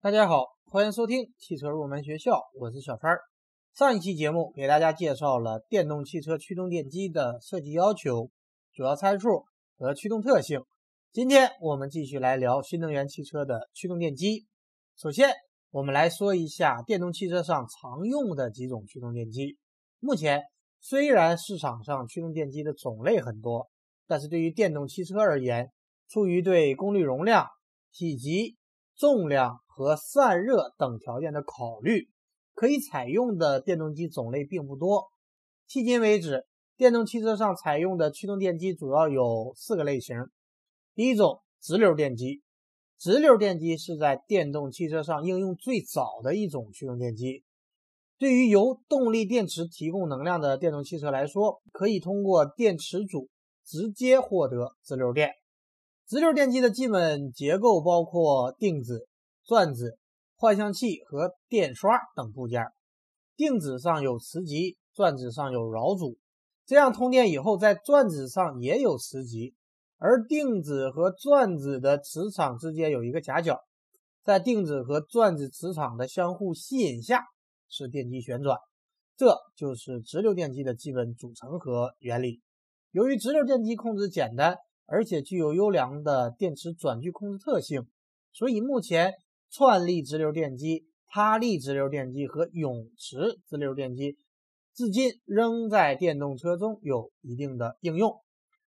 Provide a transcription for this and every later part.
大家好，欢迎收听汽车入门学校，我是小川。上一期节目给大家介绍了电动汽车驱动电机的设计要求、主要参数和驱动特性。今天我们继续来聊新能源汽车的驱动电机。首先，我们来说一下电动汽车上常用的几种驱动电机。目前，虽然市场上驱动电机的种类很多，但是对于电动汽车而言，出于对功率、容量、体积、重量和散热等条件的考虑，可以采用的电动机种类并不多。迄今为止，电动汽车上采用的驱动电机主要有四个类型。第一种，直流电机。直流电机是在电动汽车上应用最早的一种驱动电机。对于由动力电池提供能量的电动汽车来说，可以通过电池组直接获得直流电。直流电机的基本结构包括定子、转子、换向器和电刷等部件。定子上有磁极，转子上有绕组，这样通电以后，在转子上也有磁极，而定子和转子的磁场之间有一个夹角，在定子和转子磁场的相互吸引下，使电机旋转。这就是直流电机的基本组成和原理。由于直流电机控制简单。而且具有优良的电池转距控制特性，所以目前串力直流电机、他力直流电机和永磁直流电机至今仍在电动车中有一定的应用。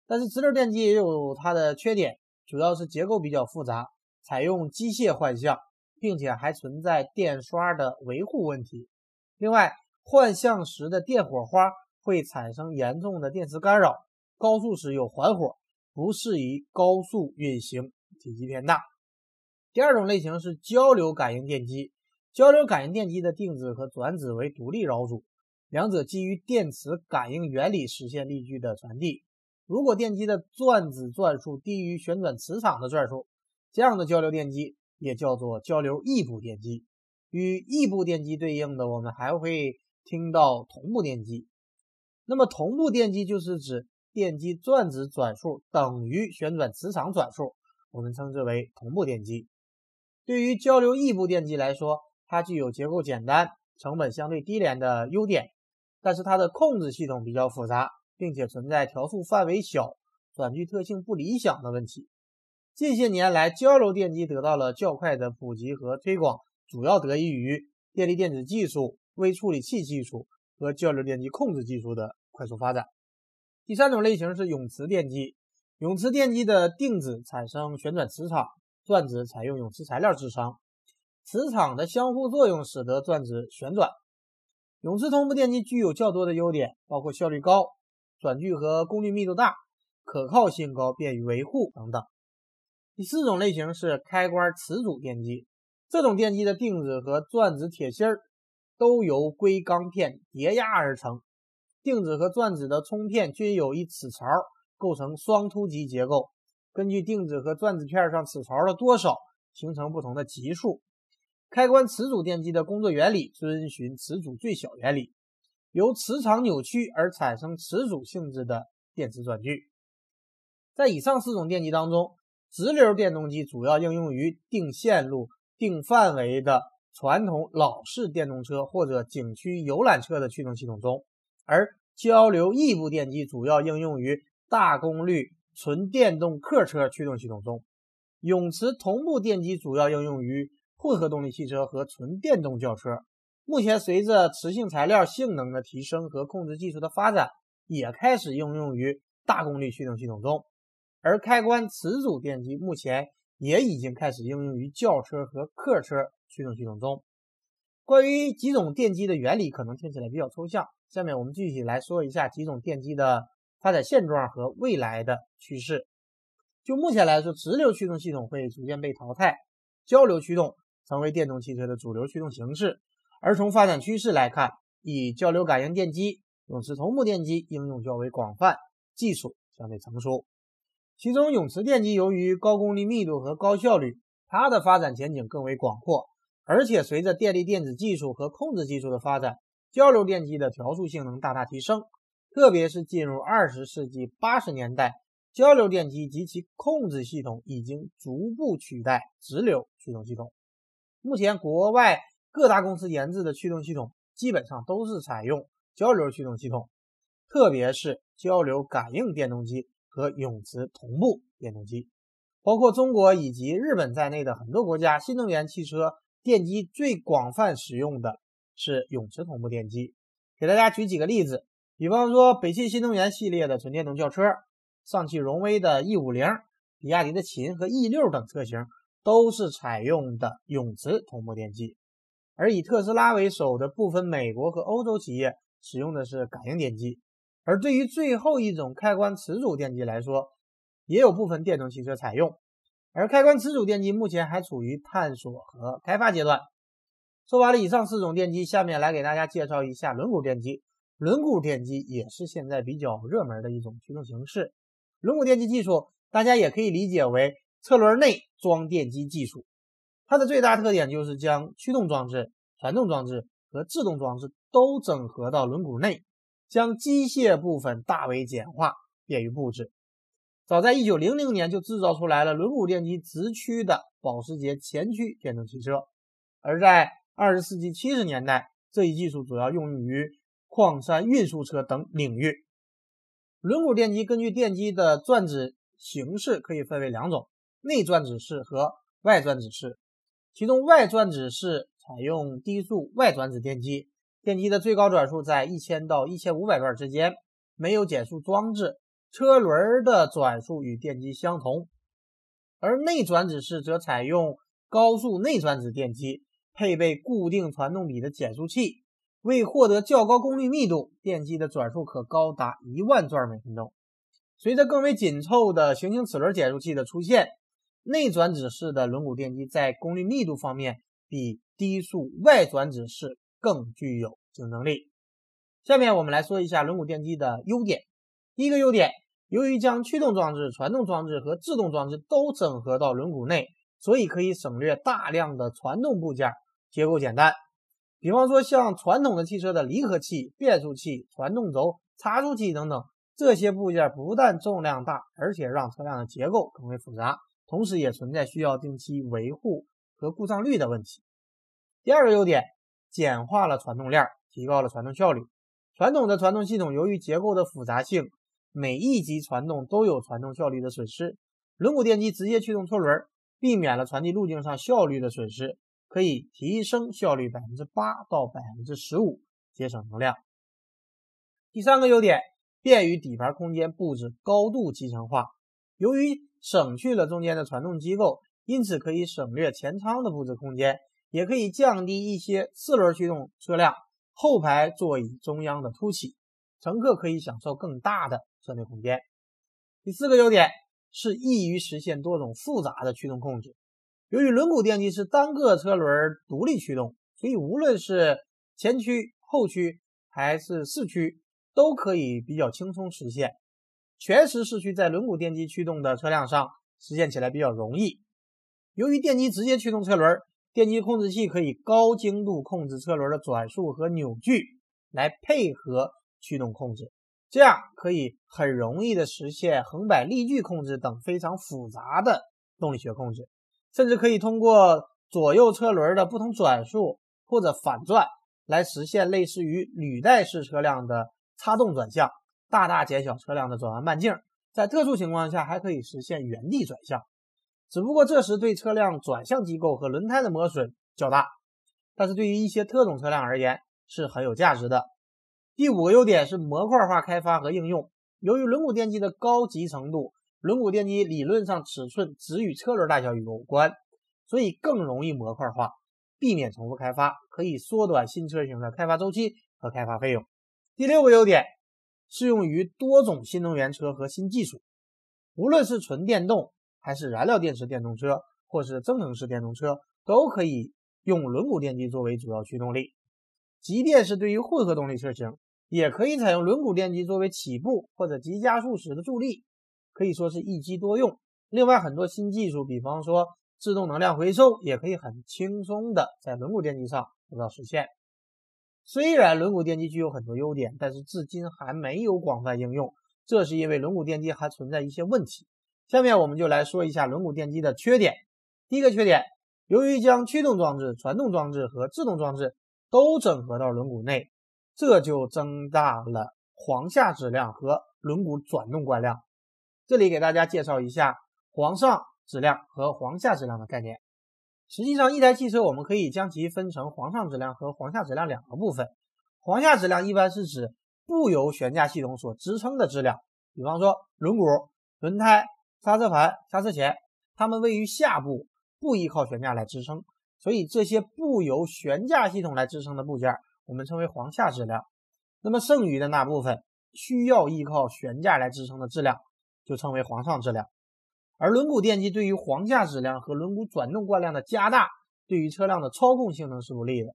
但是直流电机也有它的缺点，主要是结构比较复杂，采用机械换向，并且还存在电刷的维护问题。另外，换向时的电火花会产生严重的电磁干扰，高速时有环火。不适宜高速运行，体积偏大。第二种类型是交流感应电机。交流感应电机的定子和转子为独立绕组，两者基于电磁感应原理实现力矩的传递。如果电机的转子转数低于旋转磁场的转数，这样的交流电机也叫做交流异步电机。与异步电机对应的，我们还会听到同步电机。那么同步电机就是指。电机转子转数等于旋转磁场转数，我们称之为同步电机。对于交流异步电机来说，它具有结构简单、成本相对低廉的优点，但是它的控制系统比较复杂，并且存在调速范围小、转距特性不理想的问题。近些年来，交流电机得到了较快的普及和推广，主要得益于电力电子技术、微处理器技术和交流电机控制技术的快速发展。第三种类型是永磁电机。永磁电机的定子产生旋转磁场，转子采用永磁材料制成，磁场的相互作用使得转子旋转。永磁同步电机具有较多的优点，包括效率高、转距和功率密度大、可靠性高、便于维护等等。第四种类型是开关磁阻电机。这种电机的定子和转子铁芯儿都由硅钢片叠压而成。定子和转子的冲片均有一齿槽，构成双突极结构。根据定子和转子片上齿槽的多少，形成不同的级数。开关磁阻电机的工作原理遵循磁阻最小原理，由磁场扭曲而产生磁阻性质的电磁转距。在以上四种电机当中，直流电动机主要应用于定线路、定范围的传统老式电动车或者景区游览车的驱动系统中。而交流异步电机主要应用于大功率纯电动客车驱动系统中，永磁同步电机主要应用于混合动力汽车和纯电动轿车。目前，随着磁性材料性能的提升和控制技术的发展，也开始应用于大功率驱动系统中。而开关磁阻电机目前也已经开始应用于轿车和客车驱动系统中。关于几种电机的原理，可能听起来比较抽象。下面我们具体来说一下几种电机的发展现状和未来的趋势。就目前来说，直流驱动系统会逐渐被淘汰，交流驱动成为电动汽车的主流驱动形式。而从发展趋势来看，以交流感应电机、永磁同步电机应用较为广泛，技术相对成熟。其中，永磁电机由于高功率密度和高效率，它的发展前景更为广阔。而且，随着电力电子技术和控制技术的发展，交流电机的调速性能大大提升。特别是进入二十世纪八十年代，交流电机及其控制系统已经逐步取代直流驱动系统。目前国外各大公司研制的驱动系统基本上都是采用交流驱动系统，特别是交流感应电动机和永磁同步电动机。包括中国以及日本在内的很多国家，新能源汽车电机最广泛使用的是永磁同步电机。给大家举几个例子，比方说北汽新能源系列的纯电动轿车，上汽荣威的 E 五零、比亚迪的秦和 E 六等车型都是采用的永磁同步电机。而以特斯拉为首的部分美国和欧洲企业使用的是感应电机。而对于最后一种开关磁阻电机来说，也有部分电动汽车采用，而开关磁阻电机目前还处于探索和开发阶段。说完了以上四种电机，下面来给大家介绍一下轮毂电机。轮毂电机也是现在比较热门的一种驱动形式。轮毂电机技术，大家也可以理解为车轮内装电机技术。它的最大特点就是将驱动装置、传动装置和制动装置都整合到轮毂内，将机械部分大为简化，便于布置。早在1900年就制造出来了轮毂电机直驱的保时捷前驱电动汽车，而在20世纪70年代，这一技术主要用于矿山运输车等领域。轮毂电机根据电机的转子形式可以分为两种：内转子式和外转子式。其中外转子式采用低速外转子电机，电机的最高转速在1000到1500转之间，没有减速装置。车轮的转速与电机相同，而内转子式则采用高速内转子电机，配备固定传动比的减速器。为获得较高功率密度，电机的转速可高达一万转每分钟。随着更为紧凑的行星齿轮减速器的出现，内转子式的轮毂电机在功率密度方面比低速外转子式更具有竞争力。下面我们来说一下轮毂电机的优点。第一个优点，由于将驱动装置、传动装置和制动装置都整合到轮毂内，所以可以省略大量的传动部件，结构简单。比方说，像传统的汽车的离合器、变速器、传动轴、差速器等等，这些部件不但重量大，而且让车辆的结构更为复杂，同时也存在需要定期维护和故障率的问题。第二个优点，简化了传动链，提高了传动效率。传统的传动系统由于结构的复杂性，每一级传动都有传动效率的损失，轮毂电机直接驱动车轮，避免了传递路径上效率的损失，可以提升效率百分之八到百分之十五，节省能量。第三个优点，便于底盘空间布置高度集成化。由于省去了中间的传动机构，因此可以省略前舱的布置空间，也可以降低一些四轮驱动车辆后排座椅中央的凸起，乘客可以享受更大的。车内空间。第四个优点是易于实现多种复杂的驱动控制。由于轮毂电机是单个车轮独立驱动，所以无论是前驱、后驱还是四驱，都可以比较轻松实现。全时四驱在轮毂电机驱动的车辆上实现起来比较容易。由于电机直接驱动车轮，电机控制器可以高精度控制车轮的转速和扭矩，来配合驱动控制。这样可以很容易的实现横摆力矩控制等非常复杂的动力学控制，甚至可以通过左右车轮的不同转速或者反转来实现类似于履带式车辆的差动转向，大大减小车辆的转弯半径。在特殊情况下，还可以实现原地转向，只不过这时对车辆转向机构和轮胎的磨损较大，但是对于一些特种车辆而言是很有价值的。第五个优点是模块化开发和应用。由于轮毂电机的高级程度，轮毂电机理论上尺寸只与车轮大小有关，所以更容易模块化，避免重复开发，可以缩短新车型的开发周期和开发费用。第六个优点适用于多种新能源车和新技术，无论是纯电动还是燃料电池电动车，或是增程式电动车，都可以用轮毂电机作为主要驱动力。即便是对于混合动力车型。也可以采用轮毂电机作为起步或者急加速时的助力，可以说是一机多用。另外，很多新技术，比方说自动能量回收，也可以很轻松的在轮毂电机上得到实现。虽然轮毂电机具有很多优点，但是至今还没有广泛应用，这是因为轮毂电机还存在一些问题。下面我们就来说一下轮毂电机的缺点。第一个缺点，由于将驱动装置、传动装置和制动装置都整合到轮毂内，这就增大了簧下质量和轮毂转动惯量。这里给大家介绍一下簧上质量和簧下质量的概念。实际上，一台汽车我们可以将其分成簧上质量和簧下质量两个部分。簧下质量一般是指不由悬架系统所支撑的质量，比方说轮毂、轮胎、刹车盘、刹车钳，它们位于下部，不依靠悬架来支撑，所以这些不由悬架系统来支撑的部件，我们称为簧下质量。那么剩余的那部分需要依靠悬架来支撑的质量，就称为簧上质量。而轮毂电机对于簧下质量和轮毂转动惯量的加大，对于车辆的操控性能是不利的。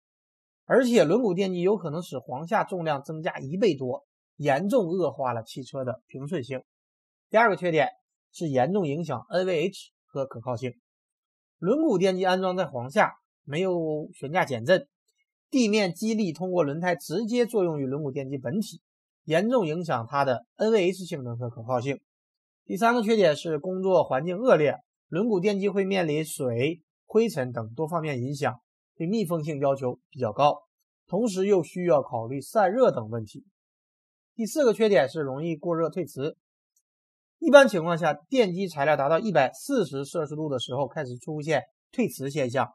而且轮毂电机有可能使簧下重量增加一倍多，严重恶化了汽车的平顺性。第二个缺点是严重影响 NVH 和可靠性。轮毂电机安装在簧下，没有悬架减震，地面激力通过轮胎直接作用于轮毂电机本体，严重影响它的 NVH 性能和可靠性。第三个缺点是工作环境恶劣，轮毂电机会面临水、灰尘等多方面影响，对密封性要求比较高，同时又需要考虑散热等问题。第四个缺点是容易过热退磁，一般情况下，电机材料达到一百四十摄氏度的时候开始出现退磁现象，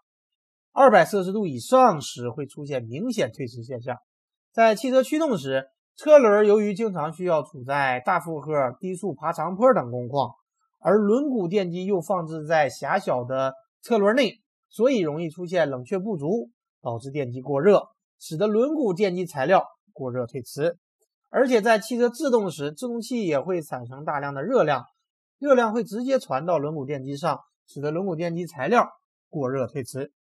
二百摄氏度以上时会出现明显退磁现象。在汽车驱动时，车轮由于经常需要处在大负荷、低速爬长坡等工况，而轮毂电机又放置在狭小的车轮内，所以容易出现冷却不足，导致电机过热，使得轮毂电机材料过热退磁。而且在汽车制动时，制动器也会产生大量的热量，热量会直接传到轮毂电机上，使得轮毂电机材料过热退磁。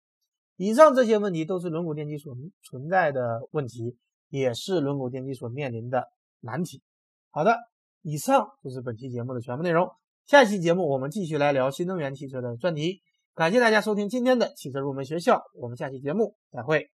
以上这些问题都是轮毂电机所存在的问题。也是轮毂电机所面临的难题。好的，以上就是本期节目的全部内容。下期节目我们继续来聊新能源汽车的专题。感谢大家收听今天的汽车入门学校，我们下期节目再会。